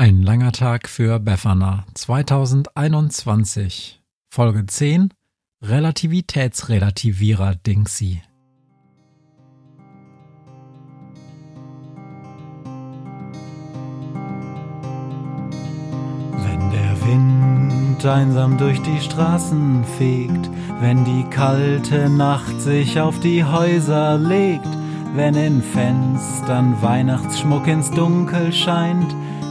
Ein langer Tag für Befana 2021 Folge 10 Relativitätsrelativierer Dingsy Wenn der Wind einsam durch die Straßen fegt, wenn die kalte Nacht sich auf die Häuser legt, wenn in Fenstern Weihnachtsschmuck ins Dunkel scheint,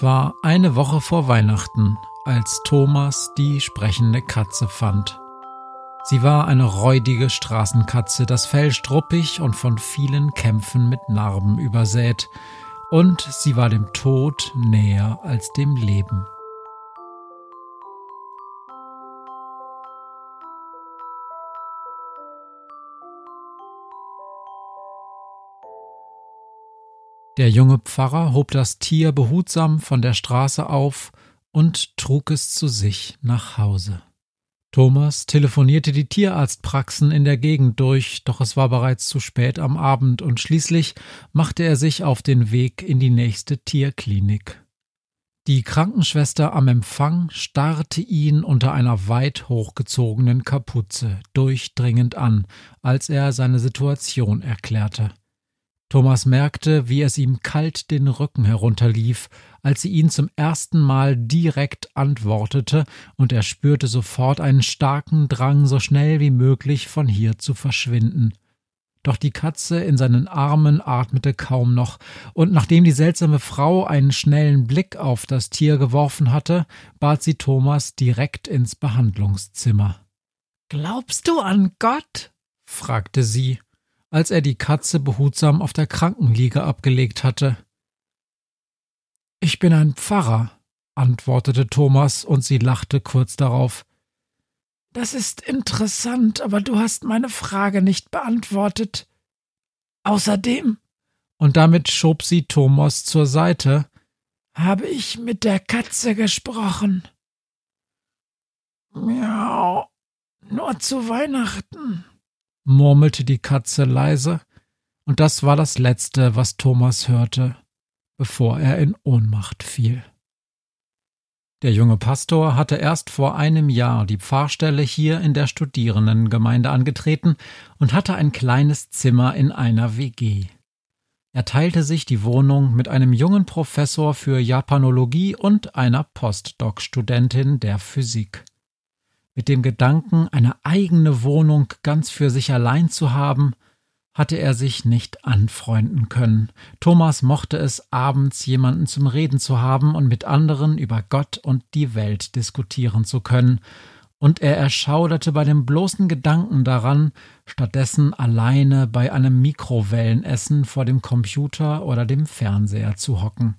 Es war eine Woche vor Weihnachten, als Thomas die sprechende Katze fand. Sie war eine räudige Straßenkatze, das Fell struppig und von vielen Kämpfen mit Narben übersät, und sie war dem Tod näher als dem Leben. Der junge Pfarrer hob das Tier behutsam von der Straße auf und trug es zu sich nach Hause. Thomas telefonierte die Tierarztpraxen in der Gegend durch, doch es war bereits zu spät am Abend und schließlich machte er sich auf den Weg in die nächste Tierklinik. Die Krankenschwester am Empfang starrte ihn unter einer weit hochgezogenen Kapuze durchdringend an, als er seine Situation erklärte. Thomas merkte, wie es ihm kalt den Rücken herunterlief, als sie ihn zum ersten Mal direkt antwortete, und er spürte sofort einen starken Drang, so schnell wie möglich von hier zu verschwinden. Doch die Katze in seinen Armen atmete kaum noch, und nachdem die seltsame Frau einen schnellen Blick auf das Tier geworfen hatte, bat sie Thomas direkt ins Behandlungszimmer. Glaubst du an Gott? fragte sie als er die Katze behutsam auf der Krankenliege abgelegt hatte. Ich bin ein Pfarrer, antwortete Thomas, und sie lachte kurz darauf. Das ist interessant, aber du hast meine Frage nicht beantwortet. Außerdem, und damit schob sie Thomas zur Seite, habe ich mit der Katze gesprochen. Miau, nur zu Weihnachten murmelte die Katze leise, und das war das Letzte, was Thomas hörte, bevor er in Ohnmacht fiel. Der junge Pastor hatte erst vor einem Jahr die Pfarrstelle hier in der Studierendengemeinde angetreten und hatte ein kleines Zimmer in einer WG. Er teilte sich die Wohnung mit einem jungen Professor für Japanologie und einer Postdoc-Studentin der Physik. Mit dem Gedanken, eine eigene Wohnung ganz für sich allein zu haben, hatte er sich nicht anfreunden können. Thomas mochte es, abends jemanden zum Reden zu haben und mit anderen über Gott und die Welt diskutieren zu können, und er erschauderte bei dem bloßen Gedanken daran, stattdessen alleine bei einem Mikrowellenessen vor dem Computer oder dem Fernseher zu hocken.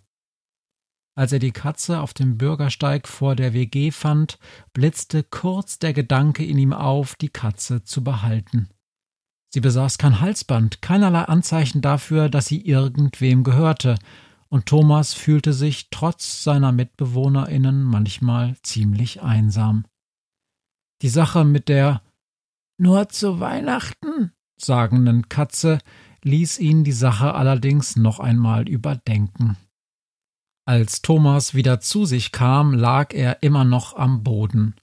Als er die Katze auf dem Bürgersteig vor der WG fand, blitzte kurz der Gedanke in ihm auf, die Katze zu behalten. Sie besaß kein Halsband, keinerlei Anzeichen dafür, dass sie irgendwem gehörte, und Thomas fühlte sich trotz seiner Mitbewohnerinnen manchmal ziemlich einsam. Die Sache mit der nur zu Weihnachten sagenden Katze ließ ihn die Sache allerdings noch einmal überdenken. Als Thomas wieder zu sich kam, lag er immer noch am Boden.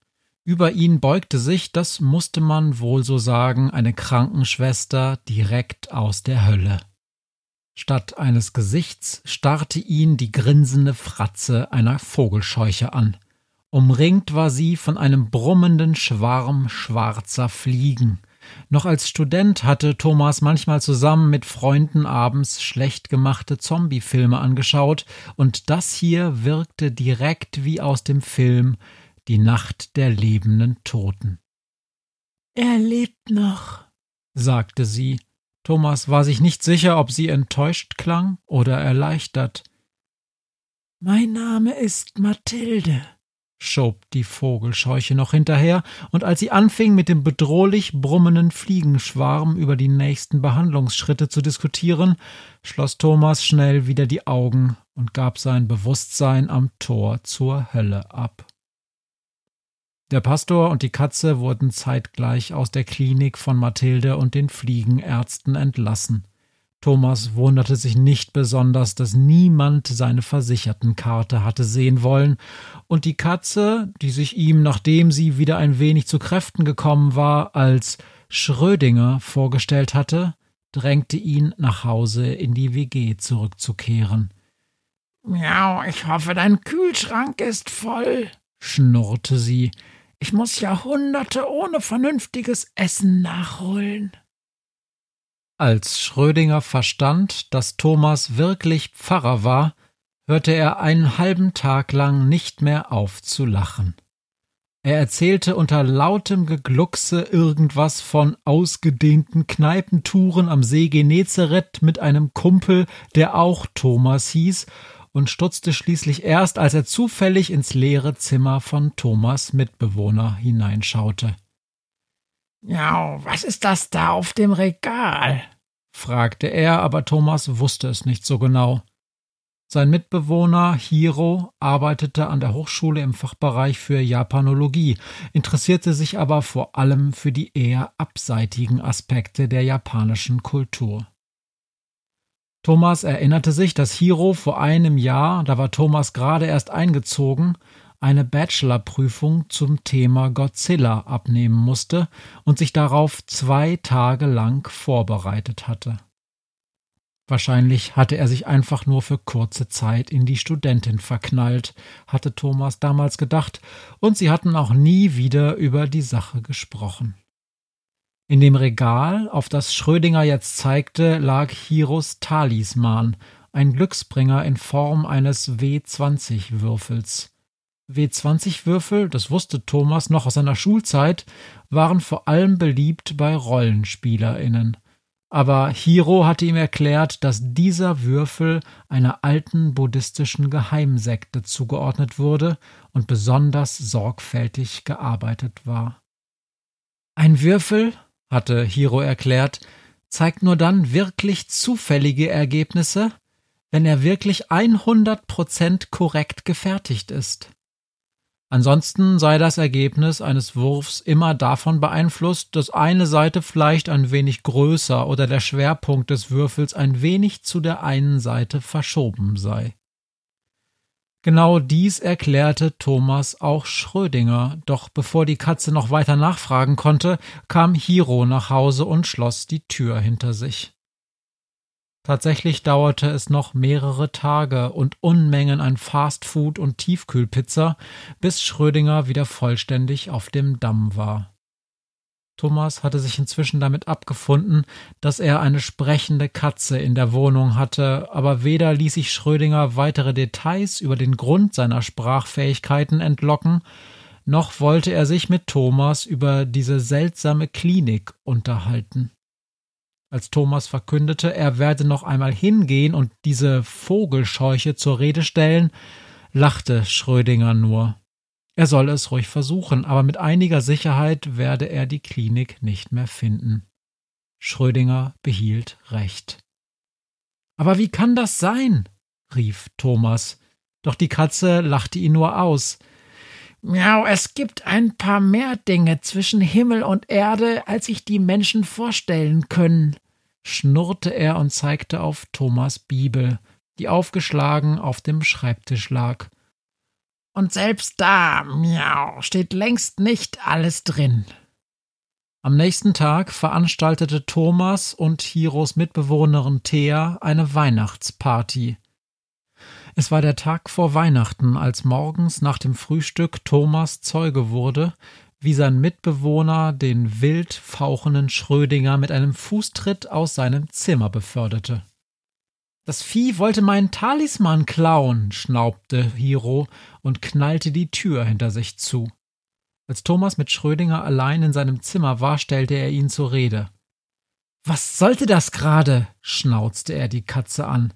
Über ihn beugte sich, das musste man wohl so sagen, eine Krankenschwester direkt aus der Hölle. Statt eines Gesichts starrte ihn die grinsende Fratze einer Vogelscheuche an. Umringt war sie von einem brummenden Schwarm schwarzer Fliegen. Noch als Student hatte Thomas manchmal zusammen mit Freunden abends schlecht gemachte Zombie-Filme angeschaut, und das hier wirkte direkt wie aus dem Film Die Nacht der lebenden Toten. Er lebt noch, sagte sie. Thomas war sich nicht sicher, ob sie enttäuscht klang oder erleichtert. Mein Name ist Mathilde schob die Vogelscheuche noch hinterher, und als sie anfing, mit dem bedrohlich brummenden Fliegenschwarm über die nächsten Behandlungsschritte zu diskutieren, schloss Thomas schnell wieder die Augen und gab sein Bewusstsein am Tor zur Hölle ab. Der Pastor und die Katze wurden zeitgleich aus der Klinik von Mathilde und den Fliegenärzten entlassen. Thomas wunderte sich nicht besonders, dass niemand seine Versichertenkarte hatte sehen wollen, und die Katze, die sich ihm, nachdem sie wieder ein wenig zu Kräften gekommen war, als Schrödinger vorgestellt hatte, drängte ihn nach Hause in die WG zurückzukehren. Miau, ich hoffe, dein Kühlschrank ist voll, schnurrte sie. Ich muss Jahrhunderte ohne vernünftiges Essen nachholen. Als Schrödinger verstand, dass Thomas wirklich Pfarrer war, hörte er einen halben Tag lang nicht mehr auf zu lachen. Er erzählte unter lautem Gegluckse irgendwas von ausgedehnten Kneipentouren am See Genezareth mit einem Kumpel, der auch Thomas hieß, und stutzte schließlich erst, als er zufällig ins leere Zimmer von Thomas Mitbewohner hineinschaute. Ja, was ist das da auf dem Regal? fragte er, aber Thomas wusste es nicht so genau. Sein Mitbewohner Hiro arbeitete an der Hochschule im Fachbereich für Japanologie, interessierte sich aber vor allem für die eher abseitigen Aspekte der japanischen Kultur. Thomas erinnerte sich, dass Hiro vor einem Jahr, da war Thomas gerade erst eingezogen, eine Bachelorprüfung zum Thema Godzilla abnehmen musste und sich darauf zwei Tage lang vorbereitet hatte. Wahrscheinlich hatte er sich einfach nur für kurze Zeit in die Studentin verknallt, hatte Thomas damals gedacht, und sie hatten auch nie wieder über die Sache gesprochen. In dem Regal, auf das Schrödinger jetzt zeigte, lag Hiros Talisman, ein Glücksbringer in Form eines W20-Würfels. W20-Würfel, das wusste Thomas noch aus seiner Schulzeit, waren vor allem beliebt bei RollenspielerInnen. Aber Hiro hatte ihm erklärt, dass dieser Würfel einer alten buddhistischen Geheimsekte zugeordnet wurde und besonders sorgfältig gearbeitet war. Ein Würfel, hatte Hiro erklärt, zeigt nur dann wirklich zufällige Ergebnisse, wenn er wirklich 100% korrekt gefertigt ist. Ansonsten sei das Ergebnis eines Wurfs immer davon beeinflusst, dass eine Seite vielleicht ein wenig größer oder der Schwerpunkt des Würfels ein wenig zu der einen Seite verschoben sei. Genau dies erklärte Thomas auch Schrödinger, doch bevor die Katze noch weiter nachfragen konnte, kam Hiro nach Hause und schloss die Tür hinter sich. Tatsächlich dauerte es noch mehrere Tage und Unmengen an Fastfood und Tiefkühlpizza, bis Schrödinger wieder vollständig auf dem Damm war. Thomas hatte sich inzwischen damit abgefunden, dass er eine sprechende Katze in der Wohnung hatte, aber weder ließ sich Schrödinger weitere Details über den Grund seiner Sprachfähigkeiten entlocken, noch wollte er sich mit Thomas über diese seltsame Klinik unterhalten. Als Thomas verkündete, er werde noch einmal hingehen und diese Vogelscheuche zur Rede stellen, lachte Schrödinger nur. Er solle es ruhig versuchen, aber mit einiger Sicherheit werde er die Klinik nicht mehr finden. Schrödinger behielt recht. Aber wie kann das sein? rief Thomas. Doch die Katze lachte ihn nur aus. Miau, es gibt ein paar mehr Dinge zwischen Himmel und Erde, als sich die Menschen vorstellen können, schnurrte er und zeigte auf Thomas Bibel, die aufgeschlagen auf dem Schreibtisch lag. Und selbst da, miau, steht längst nicht alles drin. Am nächsten Tag veranstaltete Thomas und Hiros Mitbewohnerin Thea eine Weihnachtsparty. Es war der Tag vor Weihnachten, als morgens nach dem Frühstück Thomas Zeuge wurde, wie sein Mitbewohner den wild fauchenden Schrödinger mit einem Fußtritt aus seinem Zimmer beförderte. Das Vieh wollte meinen Talisman klauen, schnaubte Hiro und knallte die Tür hinter sich zu. Als Thomas mit Schrödinger allein in seinem Zimmer war, stellte er ihn zur Rede. Was sollte das gerade? schnauzte er die Katze an.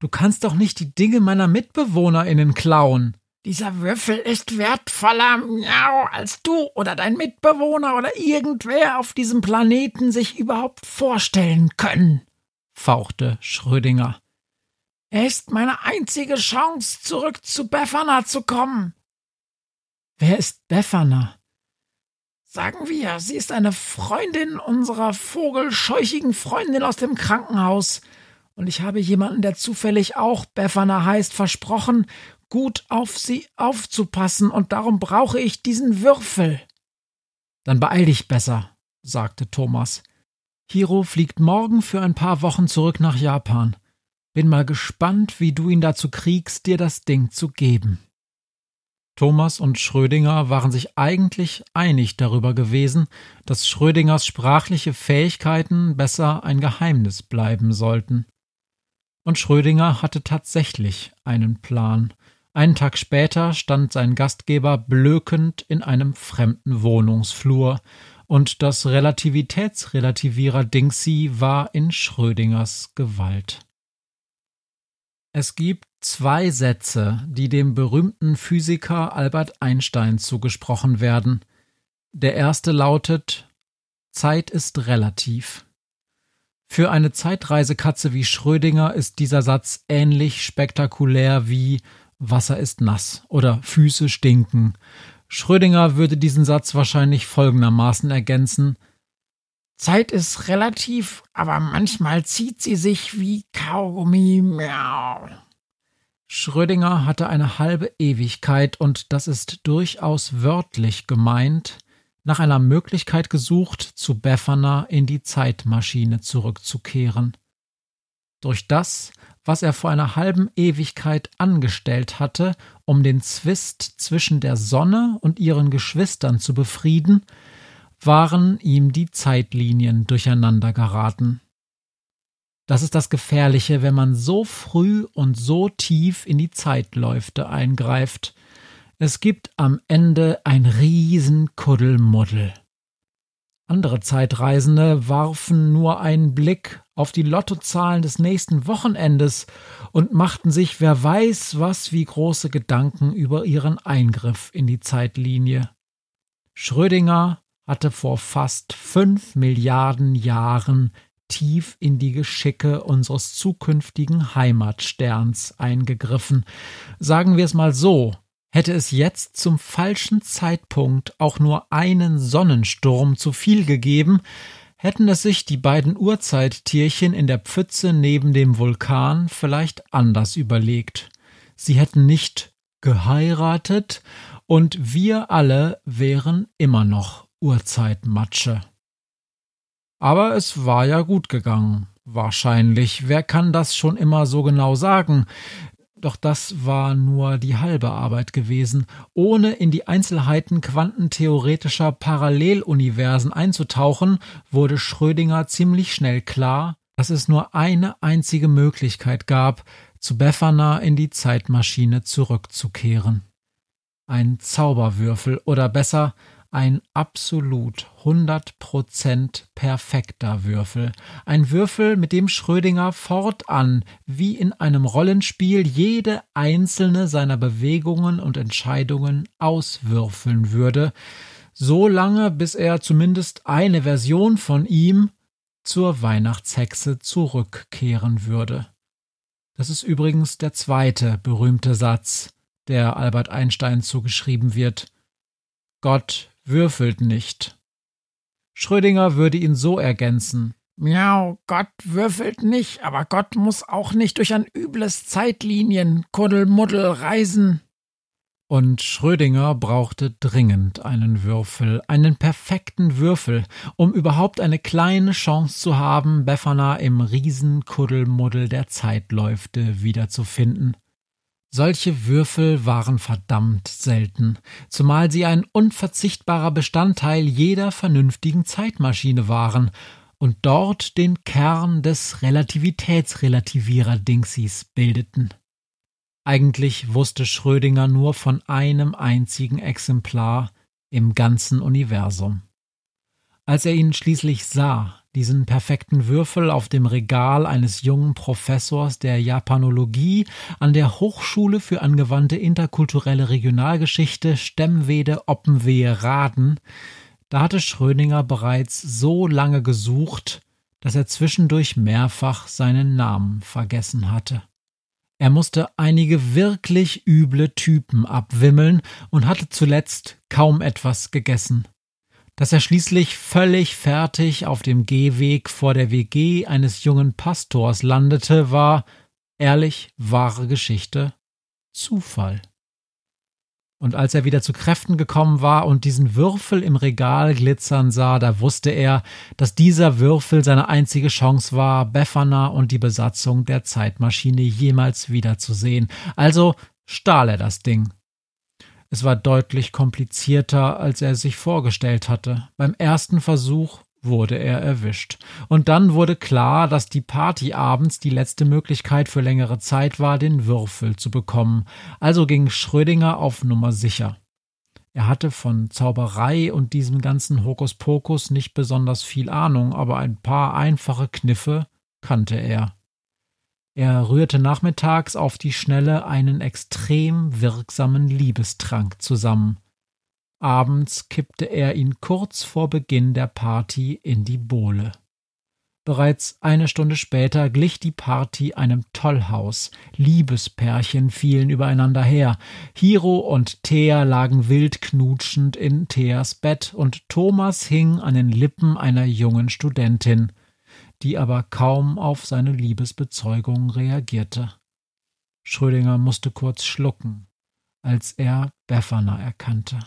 Du kannst doch nicht die Dinge meiner MitbewohnerInnen klauen. Dieser Würfel ist wertvoller, miau, als du oder dein Mitbewohner oder irgendwer auf diesem Planeten sich überhaupt vorstellen können, fauchte Schrödinger. Er ist meine einzige Chance, zurück zu Befana zu kommen. Wer ist Befana? Sagen wir, sie ist eine Freundin unserer vogelscheuchigen Freundin aus dem Krankenhaus. Und ich habe jemanden, der zufällig auch Befana heißt, versprochen, gut auf sie aufzupassen, und darum brauche ich diesen Würfel. Dann beeil dich besser, sagte Thomas. Hiro fliegt morgen für ein paar Wochen zurück nach Japan. Bin mal gespannt, wie du ihn dazu kriegst, dir das Ding zu geben. Thomas und Schrödinger waren sich eigentlich einig darüber gewesen, dass Schrödingers sprachliche Fähigkeiten besser ein Geheimnis bleiben sollten. Und Schrödinger hatte tatsächlich einen Plan. Einen Tag später stand sein Gastgeber blökend in einem fremden Wohnungsflur, und das Relativitätsrelativierer Dingsy war in Schrödingers Gewalt. Es gibt zwei Sätze, die dem berühmten Physiker Albert Einstein zugesprochen werden. Der erste lautet Zeit ist relativ. Für eine Zeitreisekatze wie Schrödinger ist dieser Satz ähnlich spektakulär wie Wasser ist nass oder Füße stinken. Schrödinger würde diesen Satz wahrscheinlich folgendermaßen ergänzen Zeit ist relativ, aber manchmal zieht sie sich wie Kaugummi. Miau. Schrödinger hatte eine halbe Ewigkeit, und das ist durchaus wörtlich gemeint, nach einer Möglichkeit gesucht, zu Befana in die Zeitmaschine zurückzukehren. Durch das, was er vor einer halben Ewigkeit angestellt hatte, um den Zwist zwischen der Sonne und ihren Geschwistern zu befrieden, waren ihm die Zeitlinien durcheinander geraten. Das ist das Gefährliche, wenn man so früh und so tief in die Zeitläufte eingreift. Es gibt am Ende ein Riesenkuddelmuddel. Andere Zeitreisende warfen nur einen Blick auf die Lottozahlen des nächsten Wochenendes und machten sich wer weiß was wie große Gedanken über ihren Eingriff in die Zeitlinie. Schrödinger hatte vor fast fünf Milliarden Jahren tief in die Geschicke unseres zukünftigen Heimatsterns eingegriffen. Sagen wir es mal so, hätte es jetzt zum falschen Zeitpunkt auch nur einen Sonnensturm zu viel gegeben, hätten es sich die beiden Urzeittierchen in der Pfütze neben dem Vulkan vielleicht anders überlegt. Sie hätten nicht geheiratet und wir alle wären immer noch Urzeitmatsche. Aber es war ja gut gegangen. Wahrscheinlich. Wer kann das schon immer so genau sagen? Doch das war nur die halbe Arbeit gewesen. Ohne in die Einzelheiten quantentheoretischer Paralleluniversen einzutauchen, wurde Schrödinger ziemlich schnell klar, dass es nur eine einzige Möglichkeit gab, zu Befana in die Zeitmaschine zurückzukehren. Ein Zauberwürfel oder besser ein absolut 100% perfekter Würfel. Ein Würfel, mit dem Schrödinger fortan wie in einem Rollenspiel jede einzelne seiner Bewegungen und Entscheidungen auswürfeln würde, so lange bis er zumindest eine Version von ihm zur Weihnachtshexe zurückkehren würde. Das ist übrigens der zweite berühmte Satz, der Albert Einstein zugeschrieben wird. Gott würfelt nicht. Schrödinger würde ihn so ergänzen. Miau, Gott würfelt nicht, aber Gott muss auch nicht durch ein übles Zeitlinienkuddel reisen. Und Schrödinger brauchte dringend einen Würfel, einen perfekten Würfel, um überhaupt eine kleine Chance zu haben, Befana im Riesenkuddelmuddel der Zeitläufte wiederzufinden. Solche Würfel waren verdammt selten, zumal sie ein unverzichtbarer Bestandteil jeder vernünftigen Zeitmaschine waren und dort den Kern des Relativitätsrelativierer-Dingsies bildeten. Eigentlich wusste Schrödinger nur von einem einzigen Exemplar im ganzen Universum. Als er ihn schließlich sah, diesen perfekten Würfel auf dem Regal eines jungen Professors der Japanologie an der Hochschule für angewandte interkulturelle Regionalgeschichte Stemmwede Oppenwehe Raden, da hatte Schrödinger bereits so lange gesucht, dass er zwischendurch mehrfach seinen Namen vergessen hatte. Er musste einige wirklich üble Typen abwimmeln und hatte zuletzt kaum etwas gegessen. Dass er schließlich völlig fertig auf dem Gehweg vor der WG eines jungen Pastors landete, war, ehrlich, wahre Geschichte, Zufall. Und als er wieder zu Kräften gekommen war und diesen Würfel im Regal glitzern sah, da wusste er, dass dieser Würfel seine einzige Chance war, Befana und die Besatzung der Zeitmaschine jemals wiederzusehen. Also stahl er das Ding. Es war deutlich komplizierter, als er sich vorgestellt hatte. Beim ersten Versuch wurde er erwischt. Und dann wurde klar, dass die Party abends die letzte Möglichkeit für längere Zeit war, den Würfel zu bekommen. Also ging Schrödinger auf Nummer sicher. Er hatte von Zauberei und diesem ganzen Hokuspokus nicht besonders viel Ahnung, aber ein paar einfache Kniffe kannte er. Er rührte nachmittags auf die Schnelle einen extrem wirksamen Liebestrank zusammen. Abends kippte er ihn kurz vor Beginn der Party in die Bowle. Bereits eine Stunde später glich die Party einem Tollhaus. Liebespärchen fielen übereinander her. Hiro und Thea lagen wild knutschend in Theas Bett und Thomas hing an den Lippen einer jungen Studentin, die aber kaum auf seine Liebesbezeugung reagierte. Schrödinger musste kurz schlucken, als er Befana erkannte.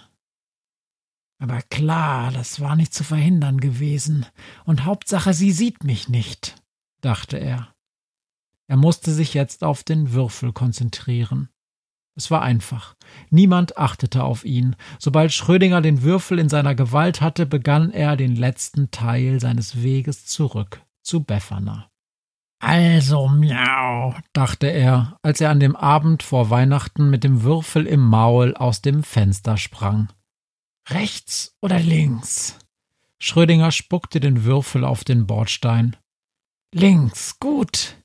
Aber klar, das war nicht zu verhindern gewesen, und Hauptsache, sie sieht mich nicht, dachte er. Er musste sich jetzt auf den Würfel konzentrieren. Es war einfach. Niemand achtete auf ihn. Sobald Schrödinger den Würfel in seiner Gewalt hatte, begann er den letzten Teil seines Weges zurück zu Befana. Also, miau, dachte er, als er an dem Abend vor Weihnachten mit dem Würfel im Maul aus dem Fenster sprang. Rechts oder links? Schrödinger spuckte den Würfel auf den Bordstein. Links, gut.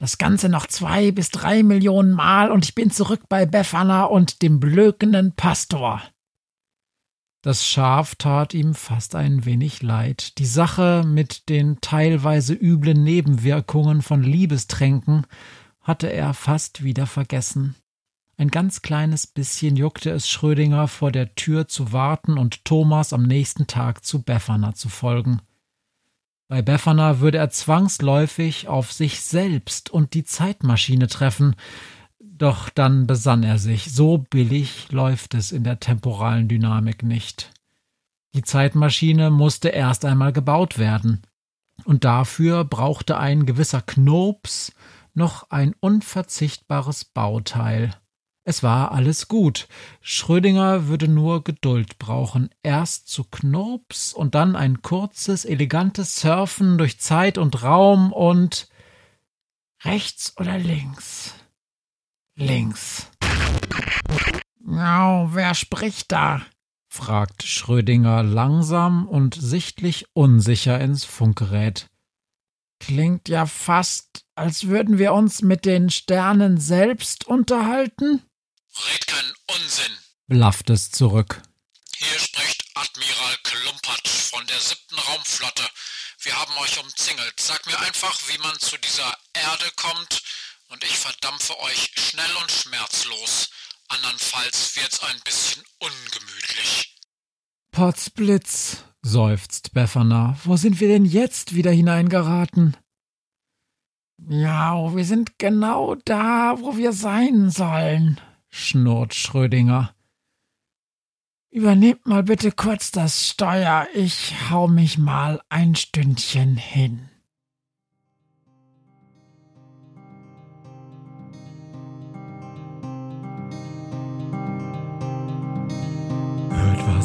Das Ganze noch zwei bis drei Millionen Mal und ich bin zurück bei Befana und dem blökenden Pastor. Das Schaf tat ihm fast ein wenig leid. Die Sache mit den teilweise üblen Nebenwirkungen von Liebestränken hatte er fast wieder vergessen. Ein ganz kleines bisschen juckte es Schrödinger, vor der Tür zu warten und Thomas am nächsten Tag zu Befana zu folgen. Bei Befana würde er zwangsläufig auf sich selbst und die Zeitmaschine treffen, doch dann besann er sich, so billig läuft es in der temporalen Dynamik nicht. Die Zeitmaschine musste erst einmal gebaut werden, und dafür brauchte ein gewisser Knurps noch ein unverzichtbares Bauteil. Es war alles gut. Schrödinger würde nur Geduld brauchen. Erst zu Knurps und dann ein kurzes, elegantes Surfen durch Zeit und Raum und rechts oder links? Links. Au, wer spricht da? fragt Schrödinger langsam und sichtlich unsicher ins Funkgerät. Klingt ja fast, als würden wir uns mit den Sternen selbst unterhalten. Red keinen Unsinn, blafft es zurück. Hier spricht Admiral Klumpatsch von der siebten Raumflotte. Wir haben euch umzingelt. Sag mir einfach, wie man zu dieser Erde kommt, und ich verdampfe euch schnell und schmerzlos. Andernfalls wird's ein bisschen ungemütlich. Potzblitz, seufzt Befana. Wo sind wir denn jetzt wieder hineingeraten? Ja, wir sind genau da, wo wir sein sollen, schnurrt Schrödinger. Übernehmt mal bitte kurz das Steuer, ich hau mich mal ein Stündchen hin.